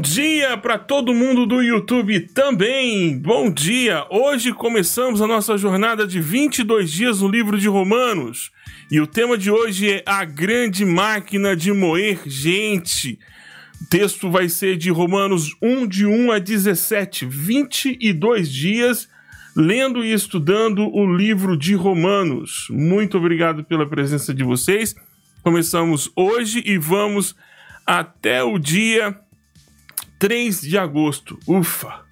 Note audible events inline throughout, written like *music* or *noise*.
dia para todo mundo do YouTube também. Bom dia. Hoje começamos a nossa jornada de 22 dias no livro de Romanos. E o tema de hoje é a grande máquina de moer gente. O texto vai ser de Romanos 1 de 1 a 17, 22 dias lendo e estudando o livro de Romanos. Muito obrigado pela presença de vocês. Começamos hoje e vamos até o dia 3 de agosto. Ufa!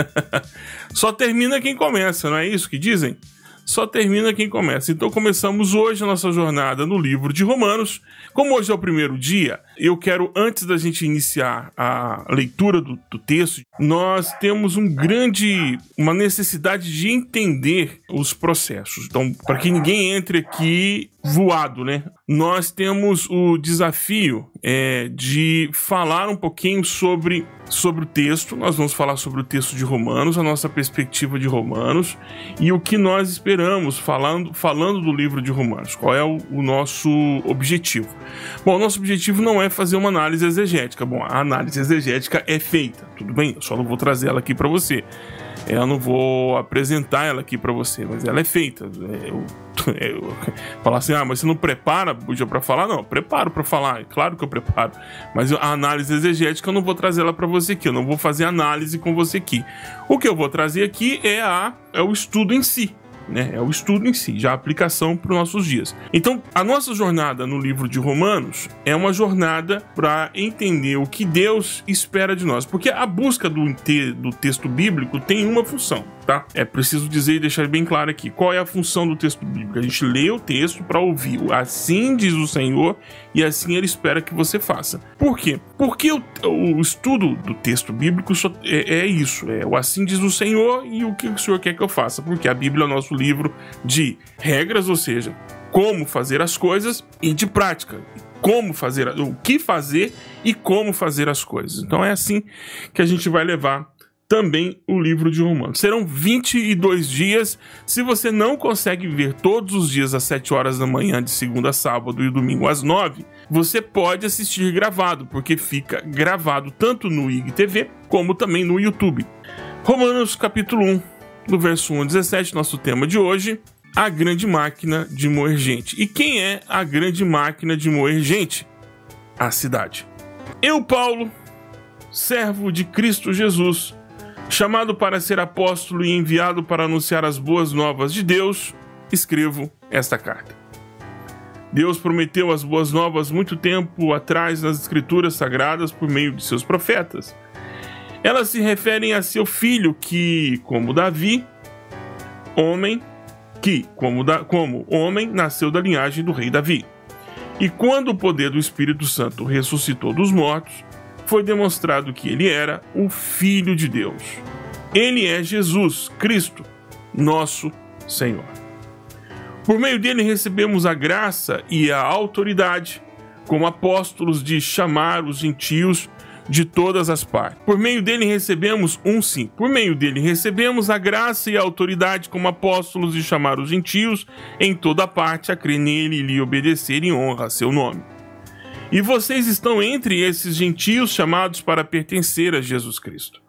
*laughs* Só termina quem começa, não é isso que dizem? Só termina quem começa. Então começamos hoje a nossa jornada no livro de Romanos. Como hoje é o primeiro dia, eu quero, antes da gente iniciar a leitura do, do texto, nós temos um grande, uma necessidade de entender os processos. Então, para que ninguém entre aqui voado, né? Nós temos o desafio é, de falar um pouquinho sobre, sobre o texto. Nós vamos falar sobre o texto de Romanos, a nossa perspectiva de Romanos e o que nós esperamos falando, falando do livro de Romanos. Qual é o, o nosso objetivo? Bom, nosso objetivo não é fazer uma análise exegética. Bom, a análise exegética é feita, tudo bem? Eu só não vou trazer ela aqui para você. Eu não vou apresentar ela aqui para você, mas ela é feita. É, eu, *laughs* eu, falar assim, ah, mas você não prepara para falar? Não, preparo para falar, é claro que eu preparo. Mas a análise exegética eu não vou trazer ela para você aqui, eu não vou fazer análise com você aqui. O que eu vou trazer aqui é, a, é o estudo em si né? É o estudo em si, já a aplicação para os nossos dias. Então, a nossa jornada no livro de Romanos é uma jornada para entender o que Deus espera de nós, porque a busca do, do texto bíblico tem uma função, tá? É preciso dizer e deixar bem claro aqui qual é a função do texto bíblico. A gente lê o texto para ouvir, assim diz o Senhor e assim ele espera que você faça. Por quê? Porque o, o estudo do texto bíblico é, é, isso, é o assim diz o Senhor e o que o Senhor quer que eu faça, porque a Bíblia é o nosso livro de regras, ou seja, como fazer as coisas e de prática, como fazer, o que fazer e como fazer as coisas. Então é assim que a gente vai levar também o livro de Romanos. Serão 22 dias. Se você não consegue ver todos os dias às 7 horas da manhã, de segunda a sábado e domingo às 9, você pode assistir gravado, porque fica gravado tanto no IGTV como também no YouTube. Romanos capítulo 1, no verso 1 a 17, nosso tema de hoje, a grande máquina de moer gente. E quem é a grande máquina de moer gente? A cidade. Eu, Paulo, servo de Cristo Jesus, chamado para ser apóstolo e enviado para anunciar as boas novas de Deus, escrevo esta carta. Deus prometeu as boas novas muito tempo atrás nas Escrituras Sagradas por meio de seus profetas. Elas se referem a seu filho que, como Davi, homem, que, como, da, como homem, nasceu da linhagem do rei Davi. E quando o poder do Espírito Santo ressuscitou dos mortos, foi demonstrado que ele era o Filho de Deus. Ele é Jesus Cristo, nosso Senhor. Por meio dele recebemos a graça e a autoridade, como apóstolos, de chamar os gentios de todas as partes. Por meio dele recebemos um sim. Por meio dele recebemos a graça e a autoridade como apóstolos de chamar os gentios em toda parte a crer nele e lhe obedecer em honra a seu nome. E vocês estão entre esses gentios chamados para pertencer a Jesus Cristo.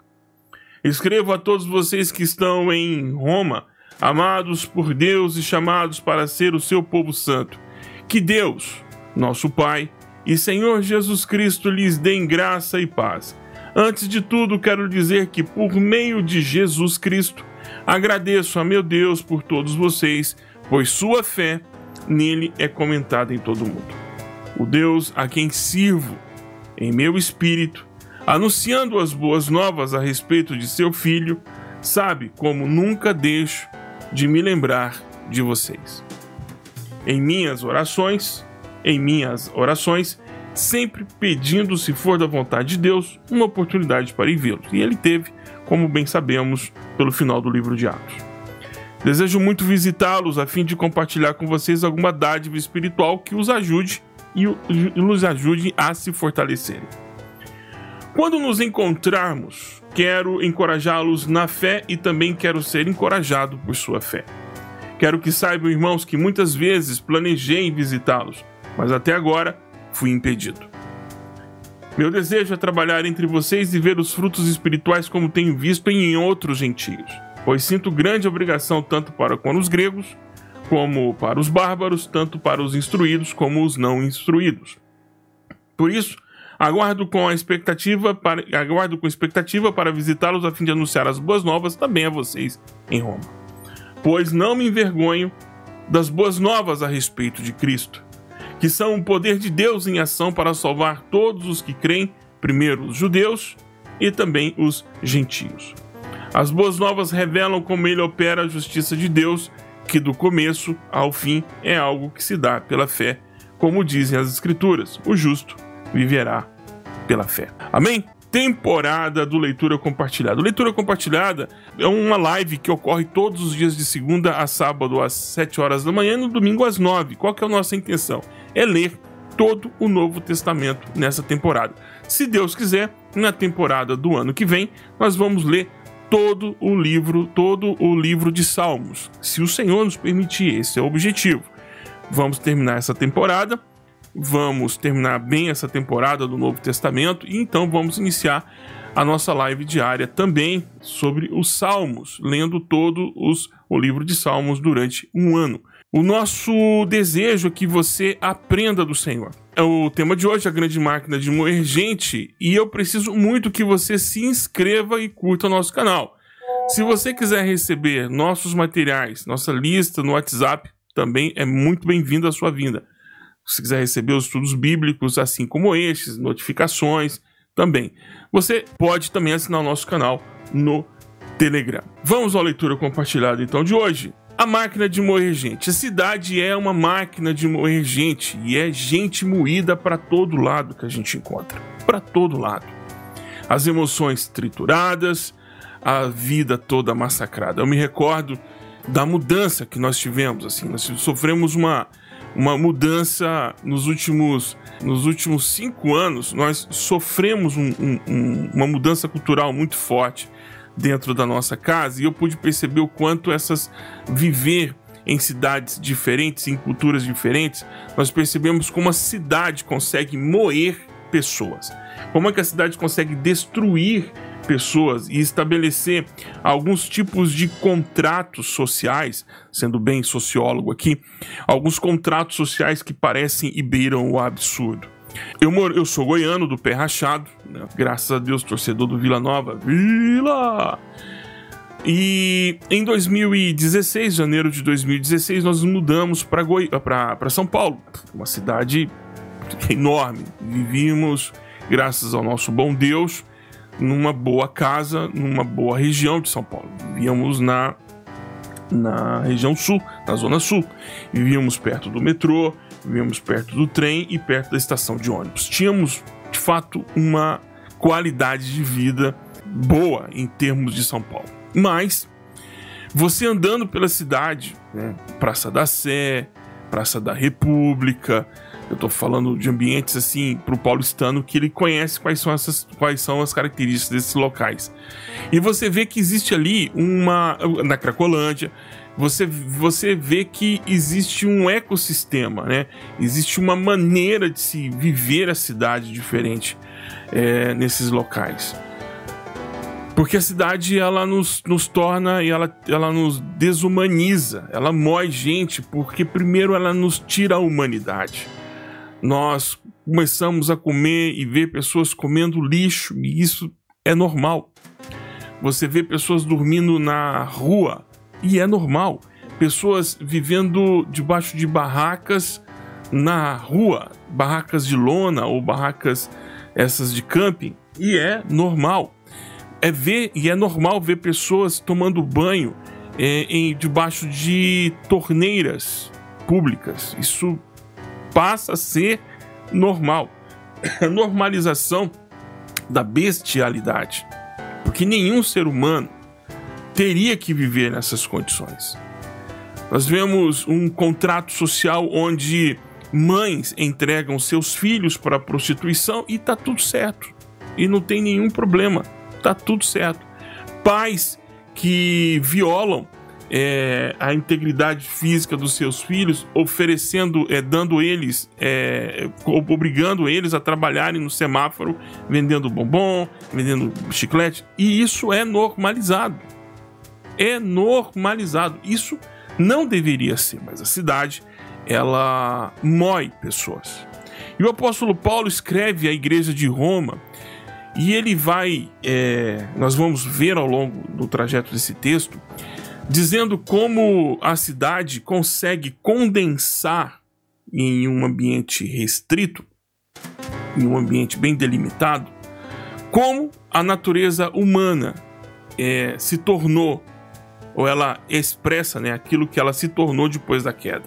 Escrevo a todos vocês que estão em Roma, amados por Deus e chamados para ser o seu povo santo. Que Deus, nosso Pai, e Senhor Jesus Cristo lhes deem graça e paz. Antes de tudo, quero dizer que, por meio de Jesus Cristo, agradeço a meu Deus por todos vocês, pois sua fé nele é comentada em todo o mundo o Deus a quem sirvo em meu espírito, anunciando as boas novas a respeito de seu filho, sabe como nunca deixo de me lembrar de vocês. Em minhas orações, em minhas orações, sempre pedindo, se for da vontade de Deus, uma oportunidade para ir vê-los. E ele teve, como bem sabemos, pelo final do livro de Atos. Desejo muito visitá-los a fim de compartilhar com vocês alguma dádiva espiritual que os ajude e nos ajude a se fortalecerem. Quando nos encontrarmos, quero encorajá-los na fé e também quero ser encorajado por sua fé. Quero que saibam, irmãos, que muitas vezes planejei visitá-los, mas até agora fui impedido. Meu desejo é trabalhar entre vocês e ver os frutos espirituais como tenho visto em outros gentios, pois sinto grande obrigação tanto para com os gregos, como para os bárbaros, tanto para os instruídos como os não instruídos. Por isso, aguardo com a expectativa para aguardo com expectativa para visitá-los a fim de anunciar as boas novas também a vocês em Roma. Pois não me envergonho das boas novas a respeito de Cristo que são o poder de Deus em ação para salvar todos os que creem, primeiro os judeus e também os gentios. As boas novas revelam como ele opera a justiça de Deus, que do começo ao fim é algo que se dá pela fé, como dizem as Escrituras: o justo viverá pela fé. Amém? temporada do Leitura Compartilhada. Leitura Compartilhada é uma live que ocorre todos os dias de segunda a sábado às 7 horas da manhã e no domingo às 9. Qual que é a nossa intenção? É ler todo o Novo Testamento nessa temporada. Se Deus quiser, na temporada do ano que vem, nós vamos ler todo o livro, todo o livro de Salmos. Se o Senhor nos permitir, esse é o objetivo. Vamos terminar essa temporada vamos terminar bem essa temporada do Novo Testamento e então vamos iniciar a nossa live diária também sobre os Salmos, lendo todo os, o livro de Salmos durante um ano. O nosso desejo é que você aprenda do Senhor. É o tema de hoje, a grande máquina de moer gente, e eu preciso muito que você se inscreva e curta nosso canal. Se você quiser receber nossos materiais, nossa lista no WhatsApp, também é muito bem-vinda a sua vinda. Se quiser receber os estudos bíblicos, assim como estes, notificações também. Você pode também assinar o nosso canal no Telegram. Vamos à leitura compartilhada então de hoje. A máquina de moer gente. A cidade é uma máquina de moer gente e é gente moída para todo lado que a gente encontra. Para todo lado. As emoções trituradas, a vida toda massacrada. Eu me recordo da mudança que nós tivemos, assim, nós sofremos uma uma mudança nos últimos, nos últimos cinco anos. Nós sofremos um, um, uma mudança cultural muito forte dentro da nossa casa e eu pude perceber o quanto essas viver em cidades diferentes, em culturas diferentes, nós percebemos como a cidade consegue moer pessoas. Como é que a cidade consegue destruir pessoas e estabelecer alguns tipos de contratos sociais, sendo bem sociólogo aqui, alguns contratos sociais que parecem e beiram o absurdo. Eu, moro, eu sou goiano do pé rachado, né? graças a Deus, torcedor do Vila Nova. Vila! E em 2016, janeiro de 2016, nós mudamos para Goi São Paulo, uma cidade enorme. Vivíamos, graças ao nosso bom Deus, numa boa casa, numa boa região de São Paulo. Vivíamos na, na região sul, na zona sul. Vivíamos perto do metrô, vivíamos perto do trem e perto da estação de ônibus. Tínhamos, de fato, uma qualidade de vida boa em termos de São Paulo. Mas você andando pela cidade, né, Praça da Sé, Praça da República, eu estou falando de ambientes assim para o paulistano que ele conhece quais são essas quais são as características desses locais. E você vê que existe ali uma na Cracolândia, você, você vê que existe um ecossistema, né? Existe uma maneira de se viver a cidade diferente é, nesses locais. Porque a cidade ela nos, nos torna e ela, ela nos desumaniza, ela mói gente, porque primeiro ela nos tira a humanidade nós começamos a comer e ver pessoas comendo lixo, e isso é normal. Você vê pessoas dormindo na rua, e é normal. Pessoas vivendo debaixo de barracas na rua, barracas de lona ou barracas essas de camping, e é normal. É ver e é normal ver pessoas tomando banho é, em debaixo de torneiras públicas. Isso passa a ser normal. A *coughs* normalização da bestialidade. Porque nenhum ser humano teria que viver nessas condições. Nós vemos um contrato social onde mães entregam seus filhos para a prostituição e tá tudo certo. E não tem nenhum problema. Tá tudo certo. Pais que violam é, a integridade física dos seus filhos, oferecendo, é, dando eles, é, obrigando eles a trabalharem no semáforo, vendendo bombom, vendendo chiclete, e isso é normalizado. É normalizado. Isso não deveria ser, mas a cidade ela mói pessoas. E o apóstolo Paulo escreve à igreja de Roma e ele vai, é, nós vamos ver ao longo do trajeto desse texto, dizendo como a cidade consegue condensar em um ambiente restrito, em um ambiente bem delimitado, como a natureza humana é, se tornou, ou ela expressa né, aquilo que ela se tornou depois da queda.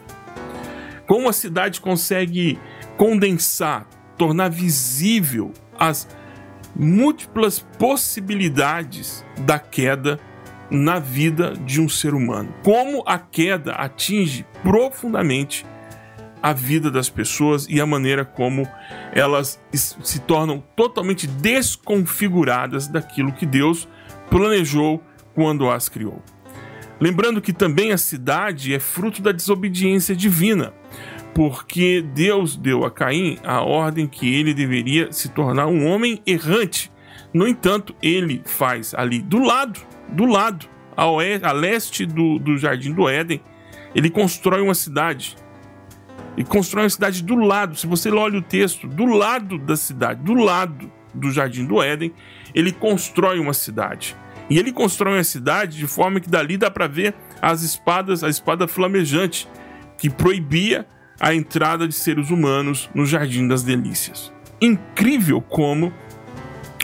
Como a cidade consegue condensar, tornar visível as múltiplas possibilidades da queda na vida de um ser humano. Como a queda atinge profundamente a vida das pessoas e a maneira como elas se tornam totalmente desconfiguradas daquilo que Deus planejou quando as criou. Lembrando que também a cidade é fruto da desobediência divina, porque Deus deu a Caim a ordem que ele deveria se tornar um homem errante. No entanto, ele faz ali do lado do lado, a, oeste, a leste do, do Jardim do Éden, ele constrói uma cidade. E constrói uma cidade do lado. Se você olha o texto, do lado da cidade, do lado do Jardim do Éden, ele constrói uma cidade. E ele constrói uma cidade de forma que dali dá para ver as espadas, a espada flamejante, que proibia a entrada de seres humanos no Jardim das Delícias. Incrível como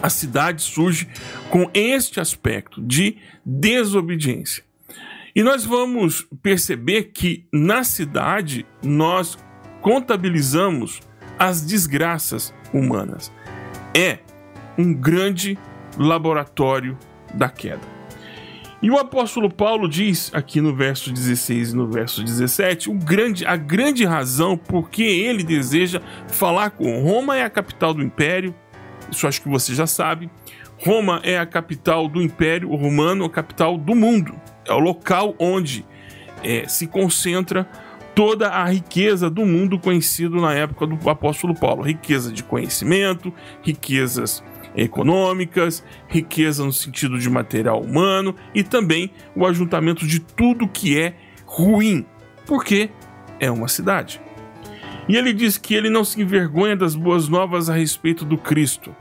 a cidade surge com este aspecto de desobediência. E nós vamos perceber que na cidade nós contabilizamos as desgraças humanas. É um grande laboratório da queda. E o apóstolo Paulo diz aqui no verso 16 e no verso 17 o grande, a grande razão por que ele deseja falar com Roma é a capital do império, isso acho que você já sabe. Roma é a capital do Império Romano, a capital do mundo. É o local onde é, se concentra toda a riqueza do mundo conhecido na época do apóstolo Paulo. Riqueza de conhecimento, riquezas econômicas, riqueza no sentido de material humano e também o ajuntamento de tudo que é ruim, porque é uma cidade. E ele diz que ele não se envergonha das boas novas a respeito do Cristo.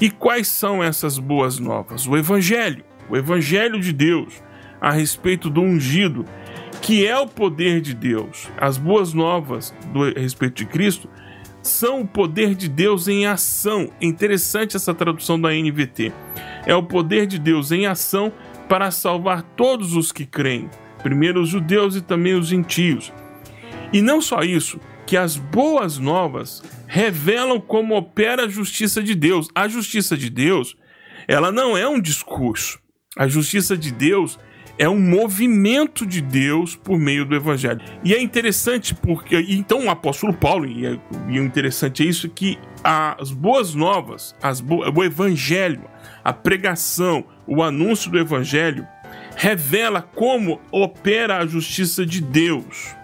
E quais são essas boas novas? O Evangelho, o Evangelho de Deus a respeito do ungido, que é o poder de Deus. As boas novas do, a respeito de Cristo são o poder de Deus em ação. Interessante essa tradução da NVT. É o poder de Deus em ação para salvar todos os que creem, primeiro os judeus e também os gentios. E não só isso, que as boas novas revelam como opera a justiça de Deus. A justiça de Deus, ela não é um discurso. A justiça de Deus é um movimento de Deus por meio do Evangelho. E é interessante porque, então, o apóstolo Paulo, e, é, e o interessante é isso, que as boas novas, as bo o Evangelho, a pregação, o anúncio do Evangelho, revela como opera a justiça de Deus.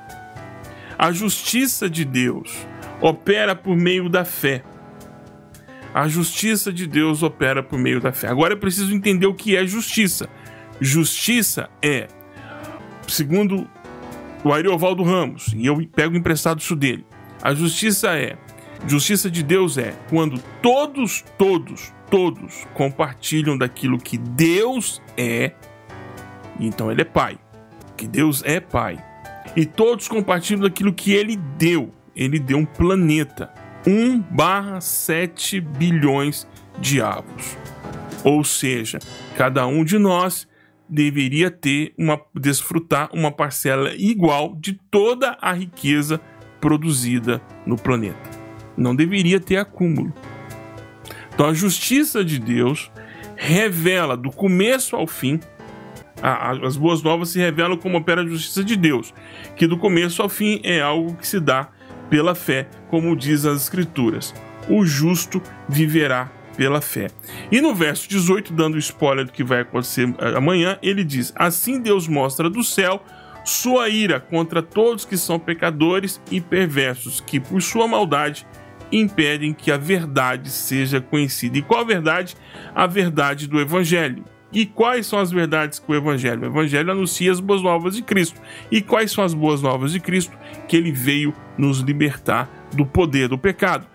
A justiça de Deus opera por meio da fé. A justiça de Deus opera por meio da fé. Agora é preciso entender o que é justiça. Justiça é, segundo o Ariovaldo Ramos, e eu pego emprestado isso dele, a justiça é, justiça de Deus é quando todos, todos, todos compartilham daquilo que Deus é, então ele é pai, que Deus é pai e todos compartilham daquilo que ele deu. Ele deu um planeta, 1 barra 7 bilhões de avos. Ou seja, cada um de nós deveria ter uma desfrutar uma parcela igual de toda a riqueza produzida no planeta. Não deveria ter acúmulo. Então a justiça de Deus revela do começo ao fim a, a, as boas novas se revelam como opera a justiça de Deus, que do começo ao fim é algo que se dá pela fé, como diz as Escrituras. O justo viverá pela fé. E no verso 18, dando spoiler do que vai acontecer eh, amanhã, ele diz: Assim Deus mostra do céu sua ira contra todos que são pecadores e perversos, que por sua maldade impedem que a verdade seja conhecida. E qual a verdade? A verdade do Evangelho. E quais são as verdades que o Evangelho? O Evangelho anuncia as boas novas de Cristo. E quais são as boas novas de Cristo? Que ele veio nos libertar do poder do pecado.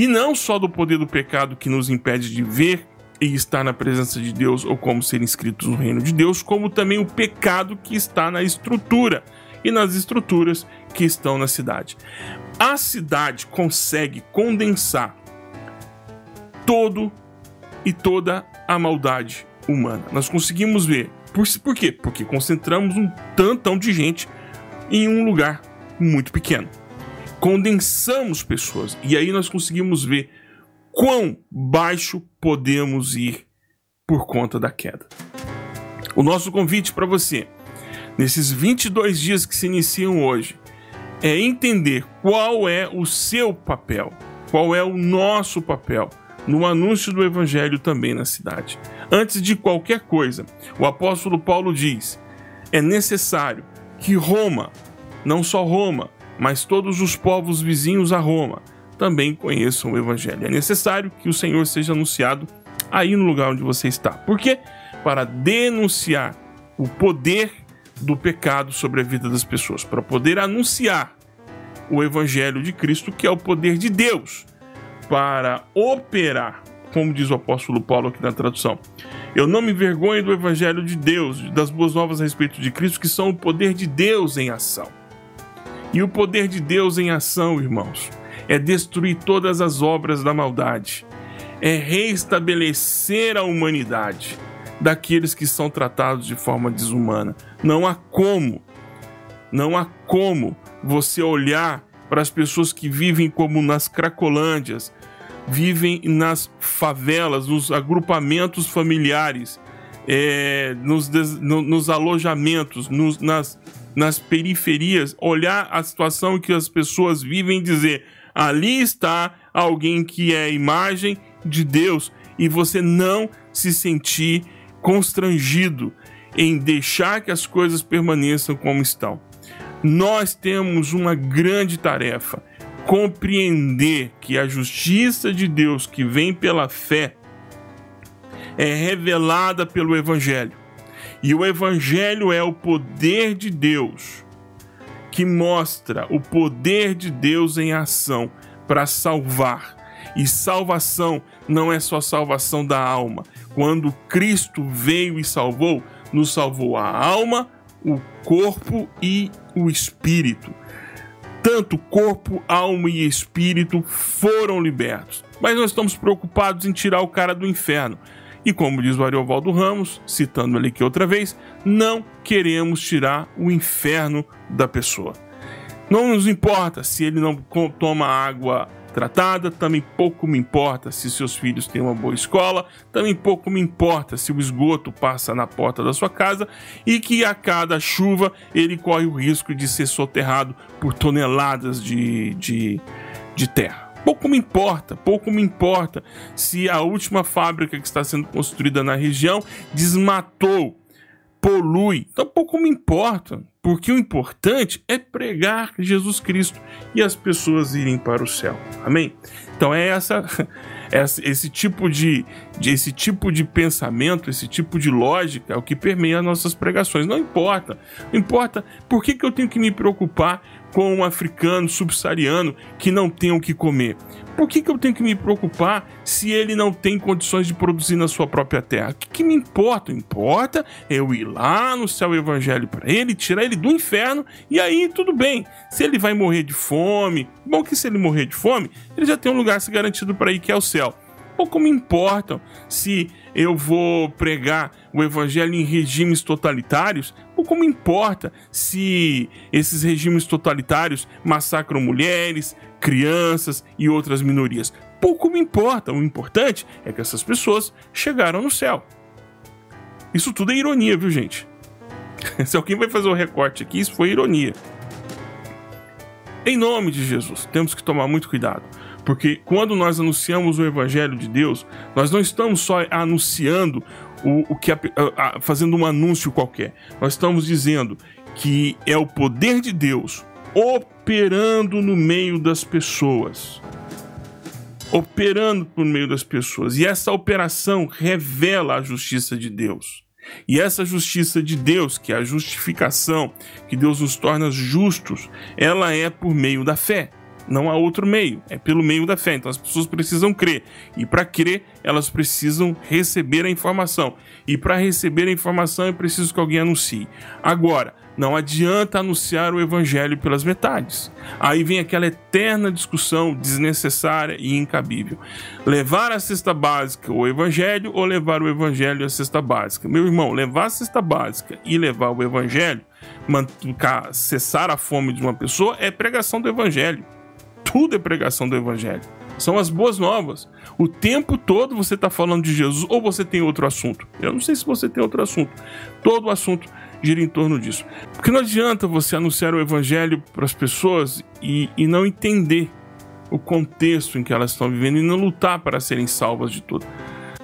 E não só do poder do pecado que nos impede de ver e estar na presença de Deus ou como ser inscritos no reino de Deus, como também o pecado que está na estrutura e nas estruturas que estão na cidade. A cidade consegue condensar todo e toda a maldade humana. Nós conseguimos ver. Por, por quê? Porque concentramos um tantão de gente em um lugar muito pequeno. Condensamos pessoas e aí nós conseguimos ver quão baixo podemos ir por conta da queda. O nosso convite para você, nesses 22 dias que se iniciam hoje, é entender qual é o seu papel, qual é o nosso papel no anúncio do evangelho também na cidade. Antes de qualquer coisa, o apóstolo Paulo diz: é necessário que Roma, não só Roma, mas todos os povos vizinhos a Roma, também conheçam o evangelho. É necessário que o Senhor seja anunciado aí no lugar onde você está. Por quê? Para denunciar o poder do pecado sobre a vida das pessoas, para poder anunciar o evangelho de Cristo, que é o poder de Deus para operar, como diz o apóstolo Paulo aqui na tradução. Eu não me envergonho do evangelho de Deus, das boas novas a respeito de Cristo, que são o poder de Deus em ação. E o poder de Deus em ação, irmãos, é destruir todas as obras da maldade, é reestabelecer a humanidade daqueles que são tratados de forma desumana. Não há como, não há como você olhar para as pessoas que vivem como nas Cracolândias, vivem nas favelas, nos agrupamentos familiares, é, nos, des, no, nos, alojamentos, nos, nas, nas periferias, olhar a situação que as pessoas vivem e dizer: ali está alguém que é imagem de Deus, e você não se sentir constrangido em deixar que as coisas permaneçam como estão. Nós temos uma grande tarefa compreender que a justiça de Deus que vem pela fé é revelada pelo Evangelho. E o Evangelho é o poder de Deus que mostra o poder de Deus em ação para salvar. E salvação não é só salvação da alma. Quando Cristo veio e salvou, nos salvou a alma, o corpo e o espírito tanto corpo, alma e espírito foram libertos. Mas nós estamos preocupados em tirar o cara do inferno. E como diz o Ariovaldo Ramos, citando ele aqui outra vez, não queremos tirar o inferno da pessoa. Não nos importa se ele não toma água tratada, também pouco me importa se seus filhos têm uma boa escola, também pouco me importa se o esgoto passa na porta da sua casa e que a cada chuva ele corre o risco de ser soterrado por toneladas de, de, de terra. Pouco me importa, pouco me importa se a última fábrica que está sendo construída na região desmatou polui. Então pouco me importa, porque o importante é pregar Jesus Cristo e as pessoas irem para o céu. Amém? Então é essa, *laughs* esse tipo de, de, esse tipo de pensamento, esse tipo de lógica é o que permeia nossas pregações. Não importa, não importa por que, que eu tenho que me preocupar com um africano subsaariano que não tem o que comer. Por que, que eu tenho que me preocupar se ele não tem condições de produzir na sua própria terra? O que, que me importa? Importa eu ir lá no céu evangelho para ele, tirar ele do inferno e aí tudo bem. Se ele vai morrer de fome, bom que se ele morrer de fome, ele já tem um lugar se garantido para ir que é o céu. Pouco me importa se eu vou pregar o evangelho em regimes totalitários, pouco me importa se esses regimes totalitários massacram mulheres, crianças e outras minorias. Pouco me importa. O importante é que essas pessoas chegaram no céu. Isso tudo é ironia, viu, gente? *laughs* Se alguém vai fazer o um recorte aqui, isso foi ironia. Em nome de Jesus, temos que tomar muito cuidado, Porque quando nós anunciamos o Evangelho de Deus, nós não estamos só anunciando o, o que a, a, fazendo um anúncio qualquer. Nós estamos dizendo que é o poder de Deus operando no meio das pessoas. Operando por meio das pessoas. E essa operação revela a justiça de Deus. E essa justiça de Deus, que é a justificação, que Deus nos torna justos, ela é por meio da fé. Não há outro meio, é pelo meio da fé. Então as pessoas precisam crer. E para crer, elas precisam receber a informação. E para receber a informação é preciso que alguém anuncie. Agora, não adianta anunciar o evangelho pelas metades. Aí vem aquela eterna discussão desnecessária e incabível. Levar a cesta básica o evangelho ou levar o evangelho a cesta básica? Meu irmão, levar a cesta básica e levar o evangelho, cessar a fome de uma pessoa é pregação do evangelho. Tudo é pregação do evangelho. São as boas novas. O tempo todo você está falando de Jesus ou você tem outro assunto. Eu não sei se você tem outro assunto. Todo o assunto gira em torno disso. Porque não adianta você anunciar o evangelho para as pessoas e, e não entender o contexto em que elas estão vivendo e não lutar para serem salvas de tudo.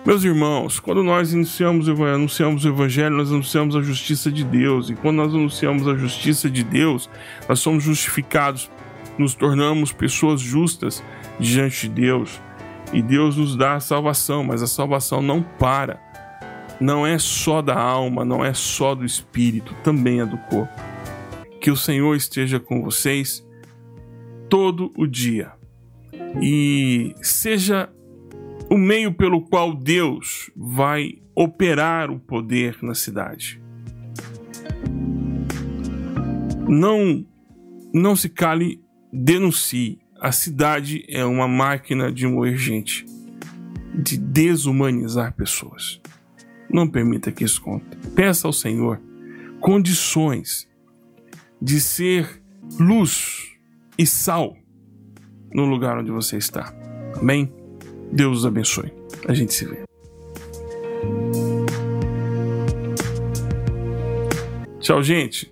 Meus irmãos, quando nós anunciamos, anunciamos o Evangelho, nós anunciamos a justiça de Deus. E quando nós anunciamos a justiça de Deus, nós somos justificados, nos tornamos pessoas justas diante de Deus. E Deus nos dá a salvação, mas a salvação não para não é só da alma, não é só do espírito, também é do corpo. Que o Senhor esteja com vocês todo o dia e seja o meio pelo qual Deus vai operar o poder na cidade. Não não se cale, denuncie. A cidade é uma máquina de moer gente, de desumanizar pessoas. Não permita que isso conte. Peça ao Senhor condições de ser luz e sal no lugar onde você está. Amém? Deus os abençoe. A gente se vê. Tchau, gente.